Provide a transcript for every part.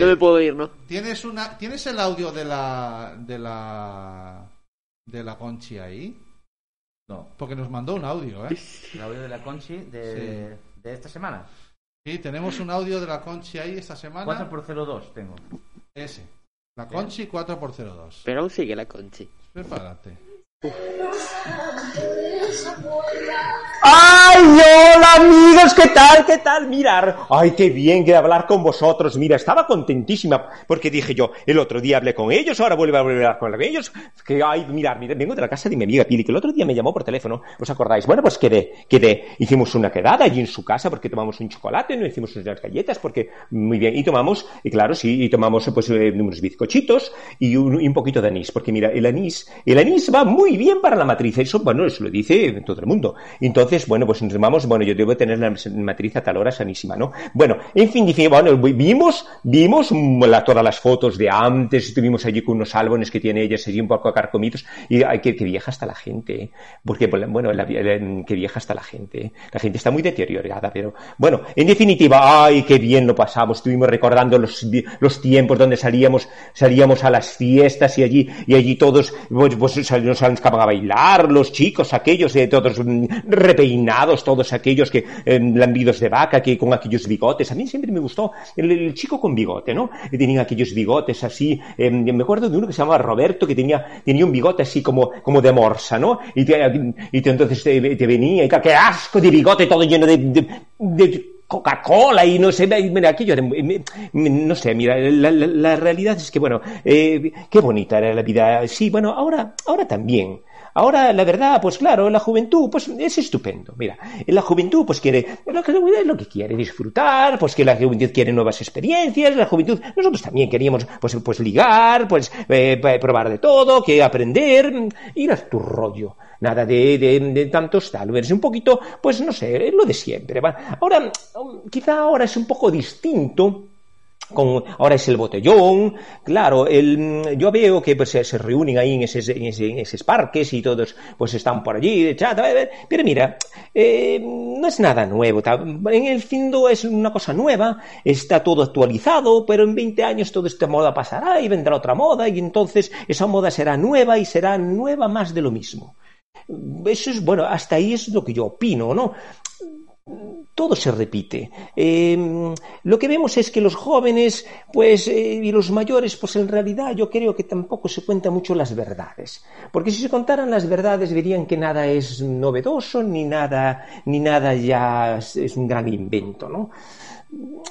no me puedo ir, ¿no? ¿Tienes una tienes el audio de la de la de la Conchi ahí? No. Porque nos mandó un audio, ¿eh? El audio de la Conchi de, de esta semana. Sí, tenemos un audio de la Conchi ahí esta semana. 4 por 02 tengo. Ese. La Conchi 4x02. Pero aún sigue la Conchi. Prepárate. ¡Ay, hola amigos! ¿Qué tal? ¿Qué tal? Mirar. ¡Ay, qué bien que hablar con vosotros! Mira, estaba contentísima porque dije yo, el otro día hablé con ellos, ahora vuelvo a hablar con ellos. Que, ay, mirar, mirar, vengo de la casa de mi amiga Pili, que el otro día me llamó por teléfono, ¿os acordáis? Bueno, pues quedé, quedé. Hicimos una quedada allí en su casa porque tomamos un chocolate, no hicimos unas galletas porque, muy bien, y tomamos, y claro, sí, y tomamos pues eh, unos bizcochitos y un, y un poquito de anís, porque mira, el anís, el anís va muy bien para la matriz, eso, bueno, eso lo dice todo el mundo. Entonces, bueno, pues nos vamos, bueno, yo debo tener la matriz a tal hora sanísima, ¿no? Bueno, en fin, bueno, vimos, vimos la, todas las fotos de antes, estuvimos allí con unos álbumes que tiene ella, allí un poco acarcomidos, y ay, que, que vieja está la gente, ¿eh? porque, bueno, la, la, que vieja está la gente, ¿eh? la gente está muy deteriorada, pero, bueno, en definitiva, ay, qué bien lo pasamos, estuvimos recordando los, los tiempos donde salíamos, salíamos a las fiestas y allí, y allí todos, pues, pues nos sacaban a bailar, los chicos, aquellos, eh, todos repeinados, todos aquellos que eh, lambidos de vaca, que con aquellos bigotes. A mí siempre me gustó el, el chico con bigote, ¿no? Que tenía aquellos bigotes así. Eh, me acuerdo de uno que se llamaba Roberto, que tenía, tenía un bigote así como, como de morsa, ¿no? Y, te, y te, entonces te, te, venía y qué asco de bigote todo lleno de, de, de Coca-Cola y no sé, mira, aquello no sé, mira, la, la, la realidad es que, bueno, eh, qué bonita era la vida. Sí, bueno, ahora, ahora también. Ahora, la verdad, pues claro, la juventud, pues es estupendo. Mira, la juventud, pues quiere, lo que, lo que quiere disfrutar, pues que la juventud quiere nuevas experiencias, la juventud, nosotros también queríamos, pues, pues ligar, pues eh, probar de todo, que aprender, ir a tu rollo. Nada de, de, de tantos tal, verse un poquito, pues no sé, lo de siempre. ¿va? Ahora, quizá ahora es un poco distinto, con, ahora es el botellón, claro, el, yo veo que pues, se, reúnen ahí en esos, parques y todos pues están por allí, pero mira, eh, no es nada nuevo, en el fondo es una cosa nueva, está todo actualizado, pero en 20 años toda esta moda pasará y vendrá otra moda y entonces esa moda será nueva y será nueva más de lo mismo. Eso es, bueno, hasta ahí es lo que yo opino, ¿no? Todo se repite. Eh, lo que vemos es que los jóvenes, pues, eh, y los mayores, pues en realidad yo creo que tampoco se cuentan mucho las verdades. Porque si se contaran las verdades verían que nada es novedoso, ni nada, ni nada ya es un gran invento, ¿no?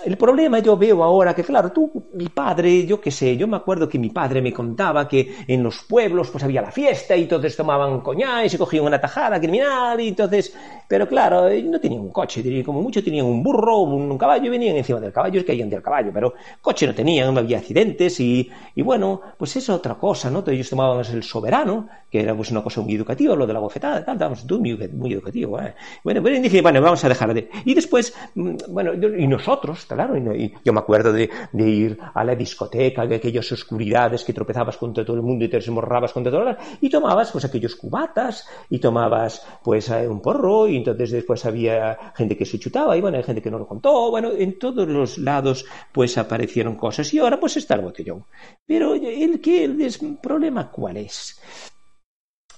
El problema yo veo ahora que, claro, tú, mi padre, yo qué sé, yo me acuerdo que mi padre me contaba que en los pueblos pues había la fiesta y entonces tomaban coñac y se cogían una tajada criminal y entonces, pero claro, no tenían un coche, como mucho tenían un burro, un, caballo y venían encima del caballo y caían del caballo, pero coche no tenían, no había accidentes y, bueno, pues es otra cosa, ¿no? Ellos tomaban el soberano, que era pues una cosa muy educativa, lo de la bofetada, tal, tal, muy, muy educativo, ¿eh? Bueno, bueno, dije, bueno, vamos a dejar de... Y después, bueno, y nosotros, claro, y, yo me acuerdo de, ir a la discoteca, de aquellas oscuridades que tropezabas contra todo el mundo y te desmorrabas contra todo el mundo, y tomabas pues aquellos cubatas, y tomabas pues un porro, y entonces después había gente que se chutaba, y bueno, hay gente que no lo contó, bueno, en todos los lados pues aparecieron cosas, y ahora pues está el botellón. Pero el, que, el problema cuál es?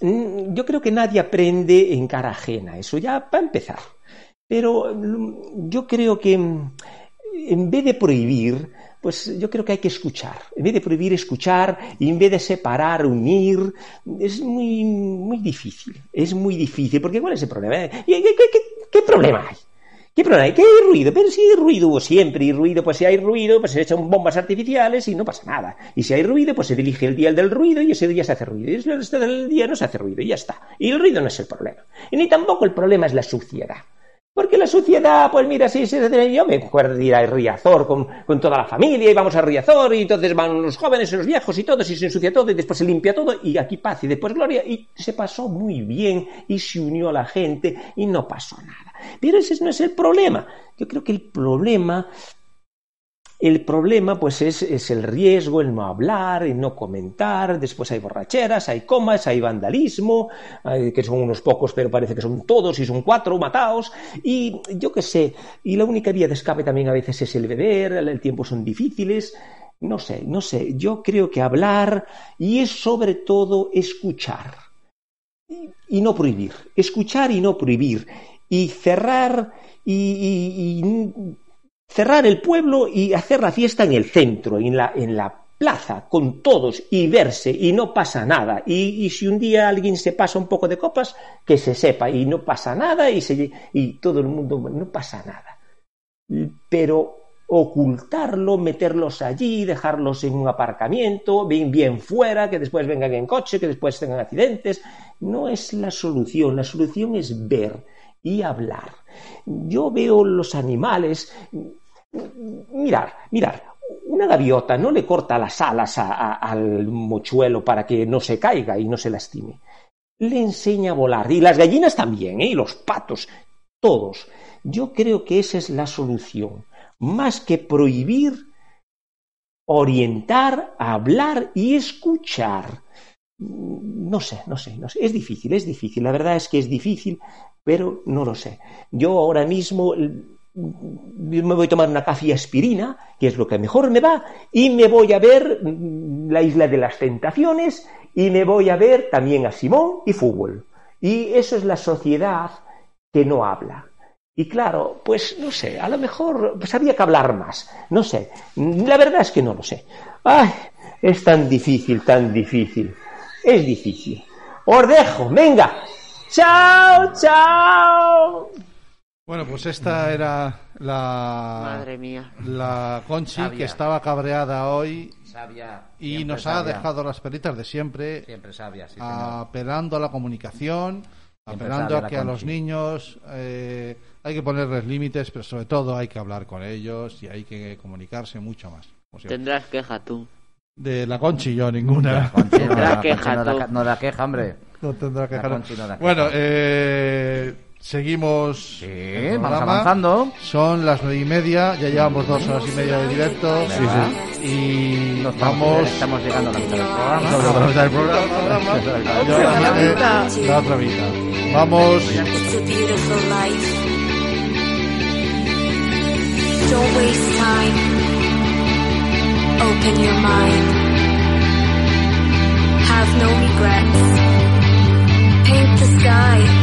yo creo que nadie aprende en cara ajena, eso ya para empezar. Pero yo creo que en vez de prohibir, pues yo creo que hay que escuchar. En vez de prohibir, escuchar, y en vez de separar, unir, es muy, muy difícil. Es muy difícil, porque ¿cuál es el problema? ¿Qué, qué, qué, qué problema hay? ¿Qué problema hay? ¿Qué hay ruido? Pero si hay ruido hubo siempre, y ruido, pues si hay ruido, pues se echan bombas artificiales y no pasa nada. Y si hay ruido, pues se dirige el día del ruido y ese día se hace ruido. Y el resto del día no se hace ruido y ya está. Y el ruido no es el problema. Y ni tampoco el problema es la suciedad. Porque la suciedad, pues mira, sí, sí, yo me acuerdo de ir a Riazor con, con, toda la familia y vamos a Riazor y entonces van los jóvenes y los viejos y todos y se ensucia todo y después se limpia todo y aquí paz y después gloria y se pasó muy bien y se unió a la gente y no pasó nada. Pero ese no es el problema. Yo creo que el problema El problema, pues, es, es, el riesgo, el no hablar, el no comentar. Después hay borracheras, hay comas, hay vandalismo, hay, que son unos pocos, pero parece que son todos y son cuatro matados. Y yo qué sé. Y la única vía de escape también a veces es el beber, el tiempo son difíciles. No sé, no sé. Yo creo que hablar y es sobre todo escuchar. Y, no prohibir. Escuchar y no prohibir. Y cerrar y cerrar el pueblo y hacer la fiesta en el centro, en la, en la plaza, con todos y verse y no pasa nada. Y, si un día alguien se pasa un poco de copas, que se sepa y no pasa nada y, se, y todo el mundo no pasa nada. Pero ocultarlo, meterlos allí, dejarlos en un aparcamiento, bien, bien fuera, que después vengan en coche, que después tengan accidentes, no es la solución. La solución es ver y hablar. Yo veo los animales, mirar, mirar, una gaviota no le corta las alas al mochuelo para que no se caiga y no se lastime. Le enseña a volar. Y las gallinas también, ¿eh? y los patos, todos. Yo creo que esa es la solución. Más que prohibir, orientar, hablar y escuchar. No sé, no sé, no sé. Es difícil, es difícil. La verdad es que es difícil, pero no lo sé. Yo ahora mismo me voy a tomar una café aspirina, que es lo que mejor me va, y me voy a ver la isla de las tentaciones y me voy a ver también a Simón y fútbol. Y eso es la sociedad que no habla. Y claro, pues no sé, a lo mejor pues había que hablar más. No sé, la verdad es que no lo sé. Ay, es tan difícil, tan difícil. Es difícil. Os dejo, venga. Chao, chao. Bueno, pues esta era la. Madre mía. La Conchi Sabia. que estaba cabreada hoy Sabia. y nos ha dejado las peritas de siempre, Siempre sabia, sí, señor. apelando a la comunicación, Siempre apelando a la que a los niños eh, hay que ponerles límites, pero sobre todo hay que hablar con ellos y hay que comunicarse mucho más. Tendrás queja tú. De la Conchi yo ninguna. Conchi, no, Tendrá la queja, no da- tú. no da queja, hombre. No tendrá que La dejar- Conchi no da queja. Bueno, eh, seguimos. Sí, vamos avanzando. Son las nueve y media, ya llevamos dos horas y media de directo. Sí, sí. Y Nos vamos. Estamos llegando a la mitad del programa. Estamos a la mitad del programa. La mitad. La otra mitad. Vamos. It's a beautiful life. Don't waste time. Open your mind. Have no regrets. Paint the sky